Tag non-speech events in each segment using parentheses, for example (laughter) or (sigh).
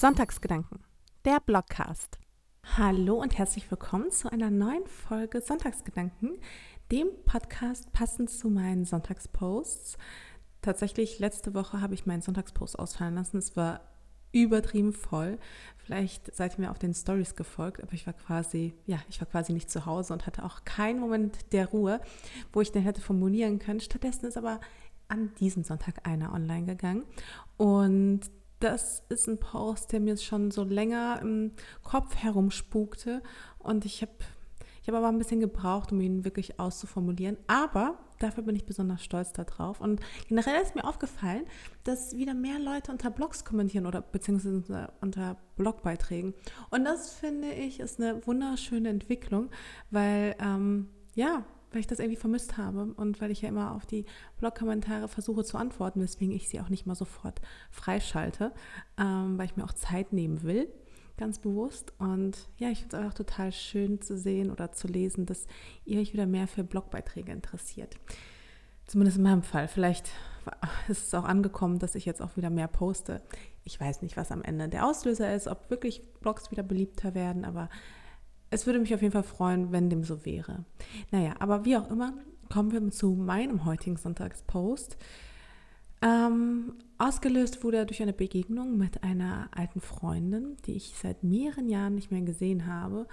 Sonntagsgedanken, der Blogcast. Hallo und herzlich willkommen zu einer neuen Folge Sonntagsgedanken, dem Podcast passend zu meinen Sonntagsposts. Tatsächlich, letzte Woche habe ich meinen Sonntagspost ausfallen lassen. Es war übertrieben voll. Vielleicht seid ihr mir auf den Stories gefolgt, aber ich war quasi, ja, ich war quasi nicht zu Hause und hatte auch keinen Moment der Ruhe, wo ich den hätte formulieren können. Stattdessen ist aber an diesem Sonntag einer online gegangen und das ist ein Post, der mir schon so länger im Kopf herumspukte und ich habe ich habe aber ein bisschen gebraucht, um ihn wirklich auszuformulieren. Aber dafür bin ich besonders stolz darauf. Und generell ist mir aufgefallen, dass wieder mehr Leute unter Blogs kommentieren oder beziehungsweise unter Blogbeiträgen. Und das finde ich ist eine wunderschöne Entwicklung, weil ähm, ja, weil ich das irgendwie vermisst habe und weil ich ja immer auf die Blog-Kommentare versuche zu antworten, weswegen ich sie auch nicht mal sofort freischalte, ähm, weil ich mir auch Zeit nehmen will, ganz bewusst. Und ja, ich finde es einfach total schön zu sehen oder zu lesen, dass ihr euch wieder mehr für Blogbeiträge interessiert. Zumindest in meinem Fall. Vielleicht ist es auch angekommen, dass ich jetzt auch wieder mehr poste. Ich weiß nicht, was am Ende der Auslöser ist, ob wirklich Blogs wieder beliebter werden, aber es würde mich auf jeden Fall freuen, wenn dem so wäre. Naja, aber wie auch immer, kommen wir zu meinem heutigen Sonntagspost. Ähm, ausgelöst wurde er durch eine Begegnung mit einer alten Freundin, die ich seit mehreren Jahren nicht mehr gesehen habe.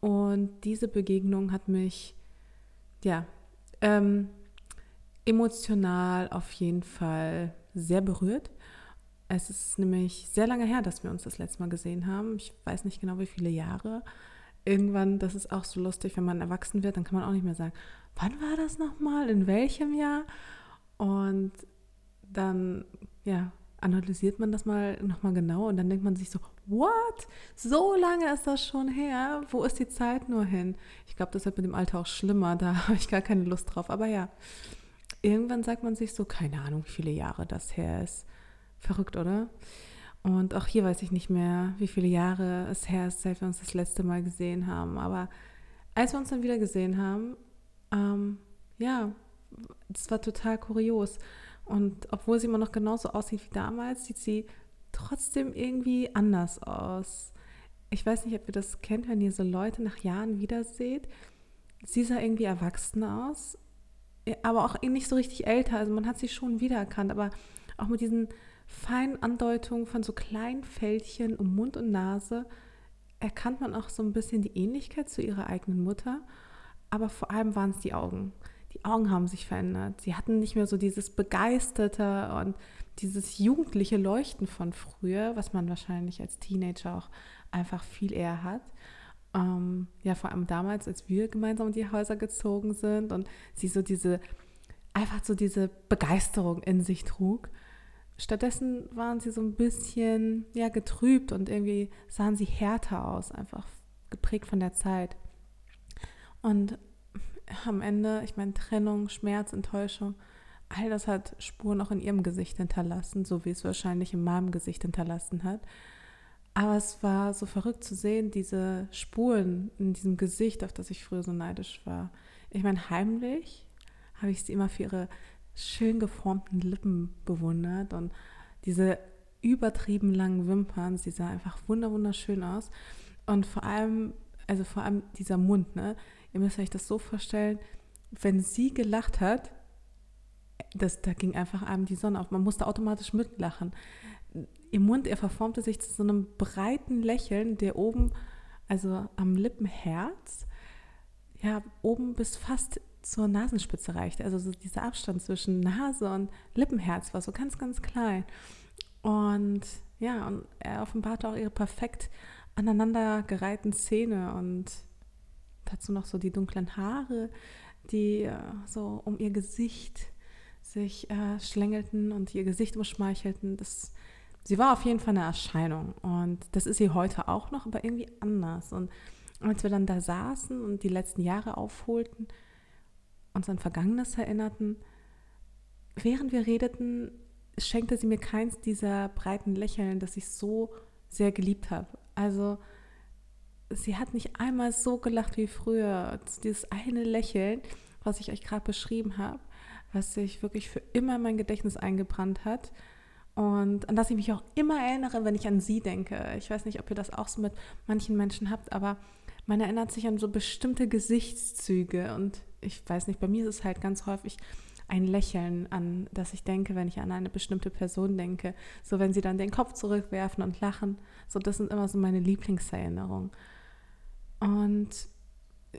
Und diese Begegnung hat mich, ja, ähm, emotional auf jeden Fall sehr berührt. Es ist nämlich sehr lange her, dass wir uns das letzte Mal gesehen haben. Ich weiß nicht genau, wie viele Jahre irgendwann, das ist auch so lustig, wenn man erwachsen wird, dann kann man auch nicht mehr sagen, wann war das nochmal, in welchem Jahr? Und dann, ja, analysiert man das mal nochmal genau und dann denkt man sich so, what? So lange ist das schon her? Wo ist die Zeit nur hin? Ich glaube, das wird mit dem Alter auch schlimmer, da (laughs) habe ich gar keine Lust drauf. Aber ja, irgendwann sagt man sich so, keine Ahnung, wie viele Jahre das her ist. Verrückt, oder? Und auch hier weiß ich nicht mehr, wie viele Jahre es her ist, seit wir uns das letzte Mal gesehen haben. Aber als wir uns dann wieder gesehen haben, ähm, ja, das war total kurios. Und obwohl sie immer noch genauso aussieht wie damals, sieht sie trotzdem irgendwie anders aus. Ich weiß nicht, ob ihr das kennt, wenn ihr so Leute nach Jahren wiederseht. Sie sah irgendwie erwachsen aus, aber auch nicht so richtig älter. Also man hat sie schon wiedererkannt, aber auch mit diesen feinen Andeutungen von so kleinen Fältchen um Mund und Nase erkannt man auch so ein bisschen die Ähnlichkeit zu ihrer eigenen Mutter. Aber vor allem waren es die Augen. Die Augen haben sich verändert. Sie hatten nicht mehr so dieses begeisterte und dieses jugendliche Leuchten von früher, was man wahrscheinlich als Teenager auch einfach viel eher hat. Ähm, ja, vor allem damals, als wir gemeinsam in die Häuser gezogen sind und sie so diese, einfach so diese Begeisterung in sich trug. Stattdessen waren sie so ein bisschen ja, getrübt und irgendwie sahen sie härter aus, einfach geprägt von der Zeit. Und am Ende, ich meine, Trennung, Schmerz, Enttäuschung, all das hat Spuren auch in ihrem Gesicht hinterlassen, so wie es wahrscheinlich in meinem Gesicht hinterlassen hat. Aber es war so verrückt zu sehen, diese Spuren in diesem Gesicht, auf das ich früher so neidisch war. Ich meine, heimlich habe ich sie immer für ihre schön geformten Lippen bewundert und diese übertrieben langen Wimpern, sie sah einfach wunderschön aus und vor allem, also vor allem dieser Mund, ne? Ihr müsst euch das so vorstellen, wenn sie gelacht hat, das, da ging einfach einem die Sonne auf. Man musste automatisch mitlachen. Ihr Mund, er verformte sich zu so einem breiten Lächeln, der oben, also am Lippenherz, ja, oben bis fast zur Nasenspitze reichte. Also so dieser Abstand zwischen Nase und Lippenherz war so ganz, ganz klein. Und ja, und er offenbarte auch ihre perfekt aneinandergereihten Zähne und dazu noch so die dunklen Haare, die äh, so um ihr Gesicht sich äh, schlängelten und ihr Gesicht umschmeichelten. Das, sie war auf jeden Fall eine Erscheinung und das ist sie heute auch noch, aber irgendwie anders. Und als wir dann da saßen und die letzten Jahre aufholten, uns an Vergangenes erinnerten. Während wir redeten, schenkte sie mir keins dieser breiten Lächeln, das ich so sehr geliebt habe. Also sie hat nicht einmal so gelacht wie früher. Dieses eine Lächeln, was ich euch gerade beschrieben habe, was sich wirklich für immer in mein Gedächtnis eingebrannt hat. und an das ich mich auch immer erinnere, wenn ich an sie denke. Ich weiß nicht, ob ihr das auch so mit manchen Menschen habt, aber man erinnert sich an so bestimmte Gesichtszüge und ich weiß nicht, bei mir ist es halt ganz häufig ein Lächeln, an das ich denke, wenn ich an eine bestimmte Person denke. So wenn sie dann den Kopf zurückwerfen und lachen. So, das sind immer so meine Lieblingserinnerungen. Und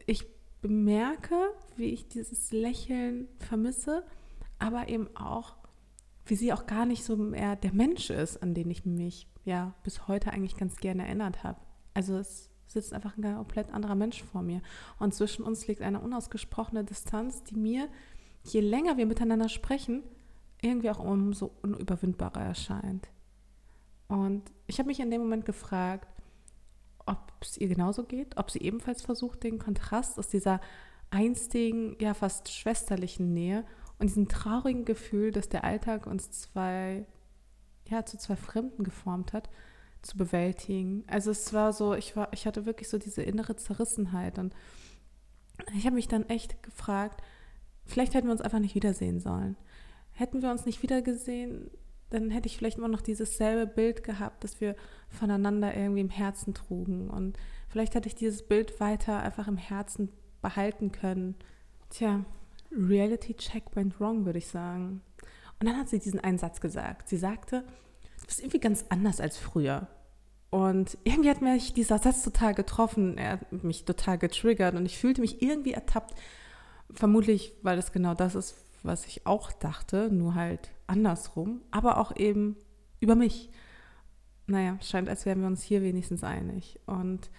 ich bemerke, wie ich dieses Lächeln vermisse, aber eben auch, wie sie auch gar nicht so mehr der Mensch ist, an den ich mich ja bis heute eigentlich ganz gerne erinnert habe. Also es sitzt einfach ein komplett anderer Mensch vor mir. Und zwischen uns liegt eine unausgesprochene Distanz, die mir, je länger wir miteinander sprechen, irgendwie auch umso unüberwindbarer erscheint. Und ich habe mich in dem Moment gefragt, ob es ihr genauso geht, ob sie ebenfalls versucht, den Kontrast aus dieser einstigen, ja fast schwesterlichen Nähe und diesem traurigen Gefühl, dass der Alltag uns zwei, ja, zu zwei Fremden geformt hat, zu bewältigen. Also es war so, ich war, ich hatte wirklich so diese innere Zerrissenheit und ich habe mich dann echt gefragt, vielleicht hätten wir uns einfach nicht wiedersehen sollen. Hätten wir uns nicht wiedergesehen, dann hätte ich vielleicht immer noch dieses selbe Bild gehabt, das wir voneinander irgendwie im Herzen trugen. Und vielleicht hätte ich dieses Bild weiter einfach im Herzen behalten können. Tja, Reality Check went wrong, würde ich sagen. Und dann hat sie diesen einen Satz gesagt. Sie sagte, bist irgendwie ganz anders als früher. Und irgendwie hat mich dieser Satz total getroffen. Er hat mich total getriggert und ich fühlte mich irgendwie ertappt. Vermutlich, weil es genau das ist, was ich auch dachte, nur halt andersrum, aber auch eben über mich. Naja, scheint, als wären wir uns hier wenigstens einig. Und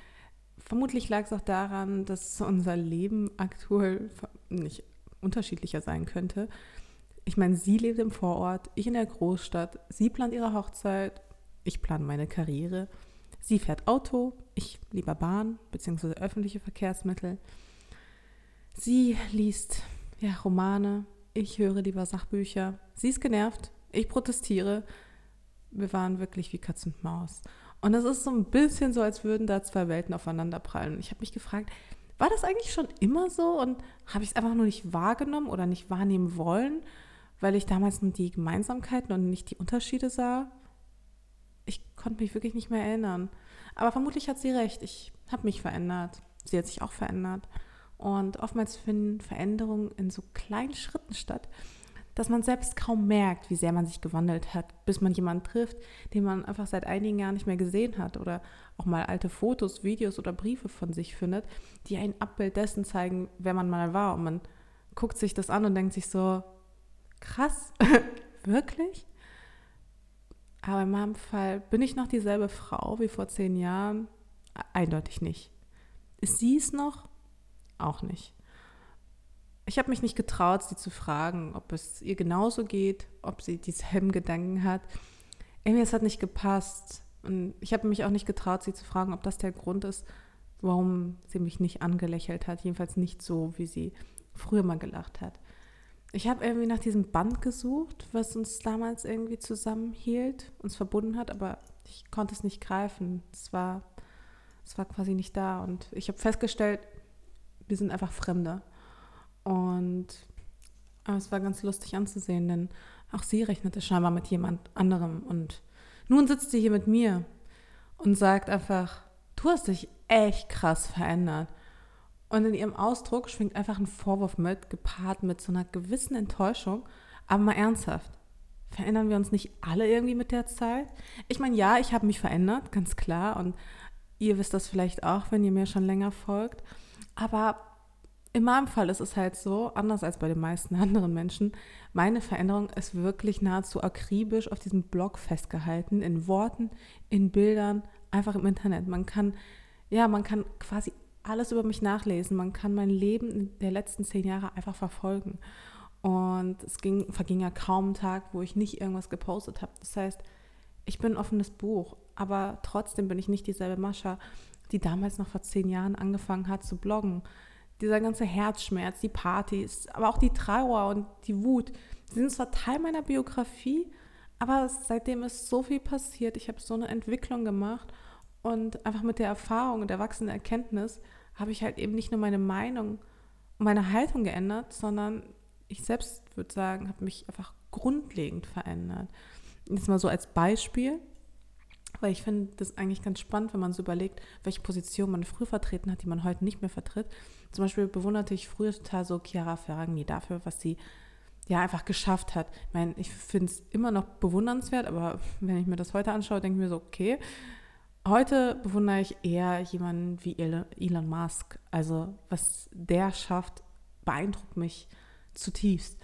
vermutlich lag es auch daran, dass unser Leben aktuell nicht unterschiedlicher sein könnte. Ich meine, sie lebt im Vorort, ich in der Großstadt, sie plant ihre Hochzeit, ich plane meine Karriere. Sie fährt Auto, ich lieber Bahn bzw. öffentliche Verkehrsmittel. Sie liest ja, Romane, ich höre lieber Sachbücher. Sie ist genervt, ich protestiere. Wir waren wirklich wie Katz und Maus. Und es ist so ein bisschen so, als würden da zwei Welten aufeinanderprallen. Ich habe mich gefragt, war das eigentlich schon immer so und habe ich es einfach nur nicht wahrgenommen oder nicht wahrnehmen wollen, weil ich damals nur die Gemeinsamkeiten und nicht die Unterschiede sah? Ich konnte mich wirklich nicht mehr erinnern. Aber vermutlich hat sie recht. Ich habe mich verändert. Sie hat sich auch verändert. Und oftmals finden Veränderungen in so kleinen Schritten statt, dass man selbst kaum merkt, wie sehr man sich gewandelt hat, bis man jemanden trifft, den man einfach seit einigen Jahren nicht mehr gesehen hat oder auch mal alte Fotos, Videos oder Briefe von sich findet, die ein Abbild dessen zeigen, wer man mal war. Und man guckt sich das an und denkt sich so, krass, (laughs) wirklich? Aber in meinem Fall bin ich noch dieselbe Frau wie vor zehn Jahren? Eindeutig nicht. Ist sie es noch? auch nicht. Ich habe mich nicht getraut, sie zu fragen, ob es ihr genauso geht, ob sie dieselben Gedanken hat. Irgendwie, es hat nicht gepasst. Und ich habe mich auch nicht getraut, sie zu fragen, ob das der Grund ist, warum sie mich nicht angelächelt hat. Jedenfalls nicht so, wie sie früher mal gelacht hat. Ich habe irgendwie nach diesem Band gesucht, was uns damals irgendwie zusammenhielt, uns verbunden hat, aber ich konnte es nicht greifen. Es war, es war quasi nicht da. Und ich habe festgestellt, wir sind einfach Fremde. Und aber es war ganz lustig anzusehen, denn auch sie rechnete scheinbar mit jemand anderem. Und nun sitzt sie hier mit mir und sagt einfach, du hast dich echt krass verändert. Und in ihrem Ausdruck schwingt einfach ein Vorwurf mit, gepaart mit so einer gewissen Enttäuschung, aber mal ernsthaft. Verändern wir uns nicht alle irgendwie mit der Zeit? Ich meine, ja, ich habe mich verändert, ganz klar. Und ihr wisst das vielleicht auch, wenn ihr mir schon länger folgt. Aber in meinem Fall ist es halt so, anders als bei den meisten (laughs) anderen Menschen, meine Veränderung ist wirklich nahezu akribisch auf diesem Blog festgehalten, in Worten, in Bildern, einfach im Internet. Man kann, ja, man kann quasi alles über mich nachlesen. Man kann mein Leben der letzten zehn Jahre einfach verfolgen. Und es ging, verging ja kaum ein Tag, wo ich nicht irgendwas gepostet habe. Das heißt, ich bin ein offenes Buch, aber trotzdem bin ich nicht dieselbe Mascha, die damals noch vor zehn Jahren angefangen hat zu bloggen. Dieser ganze Herzschmerz, die Partys, aber auch die Trauer und die Wut, sind zwar Teil meiner Biografie, aber seitdem ist so viel passiert. Ich habe so eine Entwicklung gemacht und einfach mit der Erfahrung und der wachsenden Erkenntnis habe ich halt eben nicht nur meine Meinung und meine Haltung geändert, sondern ich selbst würde sagen, habe mich einfach grundlegend verändert. Jetzt mal so als Beispiel, weil ich finde das eigentlich ganz spannend, wenn man so überlegt, welche Position man früher vertreten hat, die man heute nicht mehr vertritt. Zum Beispiel bewunderte ich früher total so Chiara Ferragni dafür, was sie ja einfach geschafft hat. Ich meine, ich finde es immer noch bewundernswert, aber (laughs) wenn ich mir das heute anschaue, denke ich mir so, okay, heute bewundere ich eher jemanden wie Elon Musk. Also was der schafft, beeindruckt mich zutiefst.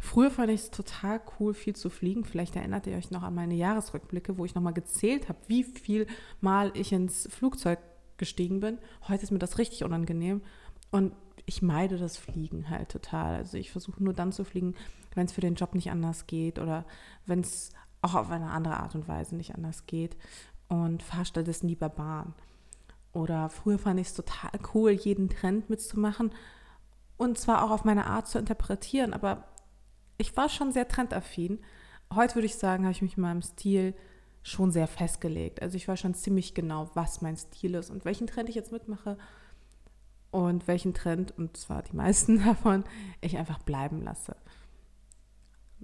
Früher fand ich es total cool, viel zu fliegen. Vielleicht erinnert ihr euch noch an meine Jahresrückblicke, wo ich nochmal gezählt habe, wie viel Mal ich ins Flugzeug gestiegen bin. Heute ist mir das richtig unangenehm. Und ich meide das Fliegen halt total. Also ich versuche nur dann zu fliegen, wenn es für den Job nicht anders geht oder wenn es auch auf eine andere Art und Weise nicht anders geht. Und fahre stattdessen lieber Bahn. Oder früher fand ich es total cool, jeden Trend mitzumachen und zwar auch auf meine Art zu interpretieren. Aber ich war schon sehr trendaffin. Heute würde ich sagen, habe ich mich in meinem Stil schon sehr festgelegt. Also ich weiß schon ziemlich genau, was mein Stil ist und welchen Trend ich jetzt mitmache und welchen Trend, und zwar die meisten (laughs) davon, ich einfach bleiben lasse.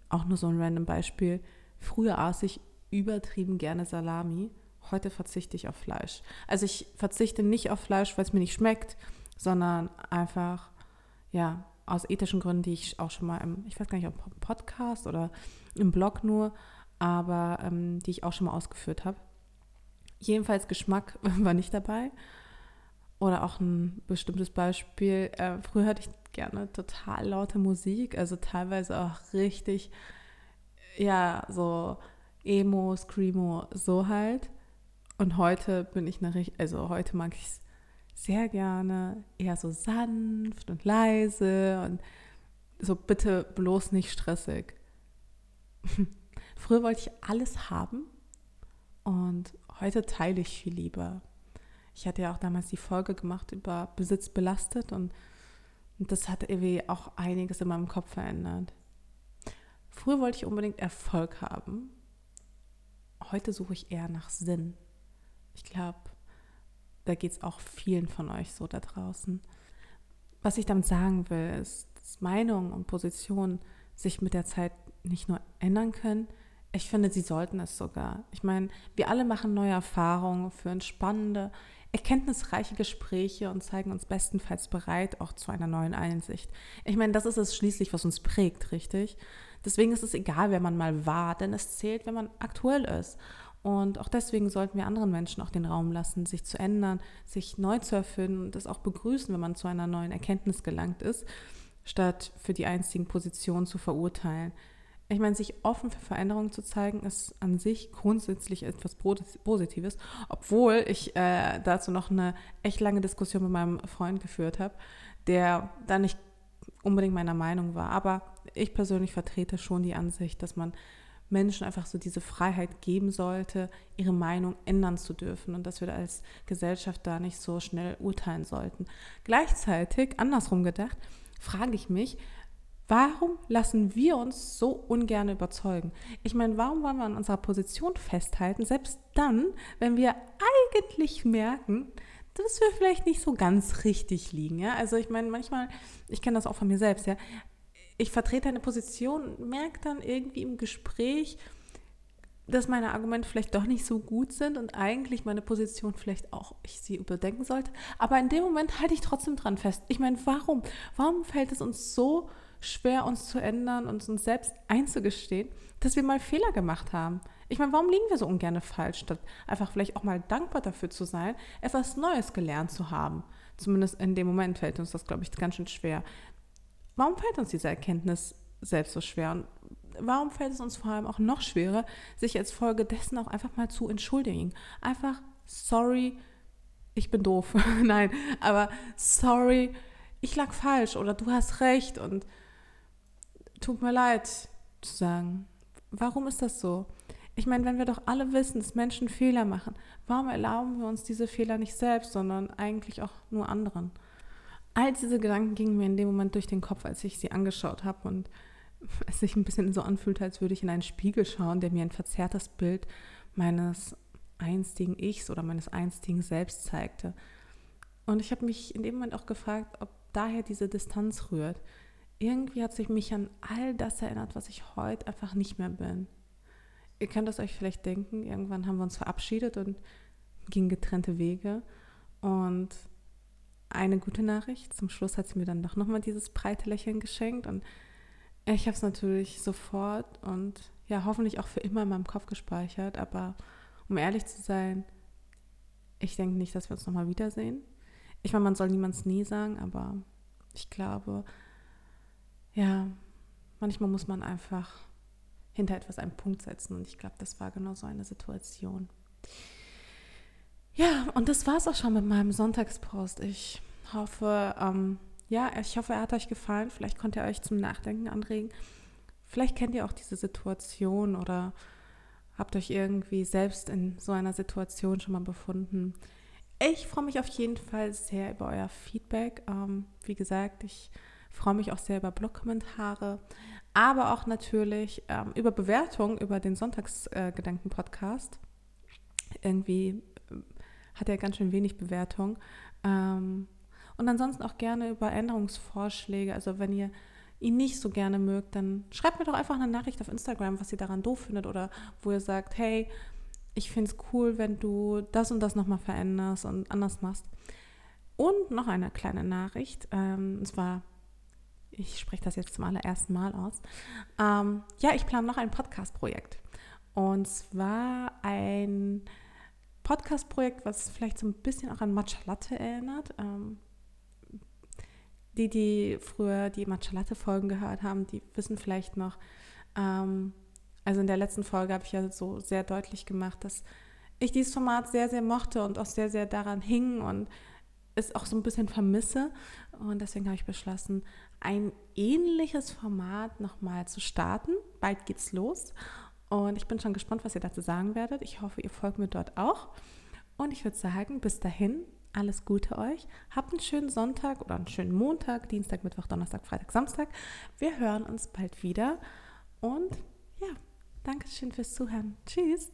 Auch nur so ein random Beispiel. Früher aß ich übertrieben gerne Salami. Heute verzichte ich auf Fleisch. Also ich verzichte nicht auf Fleisch, weil es mir nicht schmeckt, sondern einfach, ja, aus ethischen Gründen, die ich auch schon mal im, ich weiß gar nicht, ob Podcast oder im Blog nur, aber ähm, die ich auch schon mal ausgeführt habe. Jedenfalls Geschmack (laughs) war nicht dabei. Oder auch ein bestimmtes Beispiel. Äh, früher hatte ich gerne total laute Musik, also teilweise auch richtig, ja, so Emo, Screamo, so halt. Und heute bin ich eine, also heute mag ich es sehr gerne eher so sanft und leise und so bitte bloß nicht stressig. (laughs) Früher wollte ich alles haben und heute teile ich viel lieber. Ich hatte ja auch damals die Folge gemacht über Besitz belastet und, und das hat irgendwie auch einiges in meinem Kopf verändert. Früher wollte ich unbedingt Erfolg haben. Heute suche ich eher nach Sinn. Ich glaube, da geht es auch vielen von euch so da draußen. Was ich damit sagen will, ist, dass Meinungen und Positionen sich mit der Zeit nicht nur ändern können, ich finde, sie sollten es sogar. Ich meine, wir alle machen neue Erfahrungen, führen spannende, erkenntnisreiche Gespräche und zeigen uns bestenfalls bereit auch zu einer neuen Einsicht. Ich meine, das ist es schließlich, was uns prägt, richtig? Deswegen ist es egal, wer man mal war, denn es zählt, wenn man aktuell ist. Und auch deswegen sollten wir anderen Menschen auch den Raum lassen, sich zu ändern, sich neu zu erfinden und das auch begrüßen, wenn man zu einer neuen Erkenntnis gelangt ist, statt für die einzigen Positionen zu verurteilen. Ich meine, sich offen für Veränderungen zu zeigen, ist an sich grundsätzlich etwas Positives, obwohl ich äh, dazu noch eine echt lange Diskussion mit meinem Freund geführt habe, der da nicht unbedingt meiner Meinung war. Aber ich persönlich vertrete schon die Ansicht, dass man Menschen einfach so diese Freiheit geben sollte, ihre Meinung ändern zu dürfen und dass wir als Gesellschaft da nicht so schnell urteilen sollten. Gleichzeitig, andersrum gedacht, frage ich mich, Warum lassen wir uns so ungern überzeugen? Ich meine, warum wollen wir an unserer Position festhalten, selbst dann, wenn wir eigentlich merken, dass wir vielleicht nicht so ganz richtig liegen. Ja? Also ich meine, manchmal, ich kenne das auch von mir selbst, ja, ich vertrete eine Position, merke dann irgendwie im Gespräch, dass meine Argumente vielleicht doch nicht so gut sind und eigentlich meine Position vielleicht auch ich sie überdenken sollte. Aber in dem Moment halte ich trotzdem dran fest. Ich meine, warum? Warum fällt es uns so schwer, uns zu ändern und uns selbst einzugestehen, dass wir mal Fehler gemacht haben? Ich meine, warum liegen wir so ungern falsch, statt einfach vielleicht auch mal dankbar dafür zu sein, etwas Neues gelernt zu haben? Zumindest in dem Moment fällt uns das, glaube ich, ganz schön schwer. Warum fällt uns diese Erkenntnis selbst so schwer? Und warum fällt es uns vor allem auch noch schwerer, sich als Folge dessen auch einfach mal zu entschuldigen? Einfach, sorry, ich bin doof. (laughs) Nein, aber sorry, ich lag falsch oder du hast recht und tut mir leid zu sagen. Warum ist das so? Ich meine, wenn wir doch alle wissen, dass Menschen Fehler machen, warum erlauben wir uns diese Fehler nicht selbst, sondern eigentlich auch nur anderen? All diese Gedanken gingen mir in dem Moment durch den Kopf, als ich sie angeschaut habe und (laughs) es sich ein bisschen so anfühlt, als würde ich in einen Spiegel schauen, der mir ein verzerrtes Bild meines einstigen Ichs oder meines einstigen Selbst zeigte. Und ich habe mich in dem Moment auch gefragt, ob daher diese Distanz rührt. Irgendwie hat sich mich an all das erinnert, was ich heute einfach nicht mehr bin. ihr könnt es euch vielleicht denken, irgendwann haben wir uns verabschiedet und gingen getrennte Wege. Und eine gute Nachricht, zum Schluss hat sie mir dann doch nochmal dieses breite Lächeln geschenkt und ich habe es natürlich sofort und ja, hoffentlich auch für immer in meinem Kopf gespeichert, aber um ehrlich zu sein, ich denke nicht, dass wir uns nochmal wiedersehen. Ich meine, man soll niemands nie sagen, aber ich glaube, ja, manchmal muss man einfach hinter etwas einen Punkt setzen und ich glaube, das war genau so eine Situation. Ja, und das war es auch schon mit meinem Sonntagspost. Ich hoffe, ähm, ja, ich hoffe, er hat euch gefallen. Vielleicht konnte er euch zum Nachdenken anregen. Vielleicht kennt ihr auch diese Situation oder habt euch irgendwie selbst in so einer Situation schon mal befunden. Ich freue mich auf jeden Fall sehr über euer Feedback. Ähm, wie gesagt, ich freue mich auch sehr über Blogkommentare, aber auch natürlich ähm, über Bewertungen über den Sonntagsgedanken-Podcast. Irgendwie hat er ganz schön wenig Bewertung. Ähm, und ansonsten auch gerne über Änderungsvorschläge. Also wenn ihr ihn nicht so gerne mögt, dann schreibt mir doch einfach eine Nachricht auf Instagram, was ihr daran doof findet oder wo ihr sagt, hey, ich finde es cool, wenn du das und das nochmal veränderst und anders machst. Und noch eine kleine Nachricht. Ähm, und zwar, ich spreche das jetzt zum allerersten Mal aus. Ähm, ja, ich plane noch ein Podcast-Projekt. Und zwar ein Podcast-Projekt, was vielleicht so ein bisschen auch an Matcha Latte erinnert. Ähm, die, die früher die Matcha Latte-Folgen gehört haben, die wissen vielleicht noch, ähm, also in der letzten Folge habe ich ja so sehr deutlich gemacht, dass ich dieses Format sehr, sehr mochte und auch sehr, sehr daran hing und es auch so ein bisschen vermisse. Und deswegen habe ich beschlossen, ein ähnliches Format nochmal zu starten. Bald geht's los. Und ich bin schon gespannt, was ihr dazu sagen werdet. Ich hoffe, ihr folgt mir dort auch. Und ich würde sagen, bis dahin, alles Gute euch. Habt einen schönen Sonntag oder einen schönen Montag, Dienstag, Mittwoch, Donnerstag, Freitag, Samstag. Wir hören uns bald wieder. Und ja, Dankeschön fürs Zuhören. Tschüss.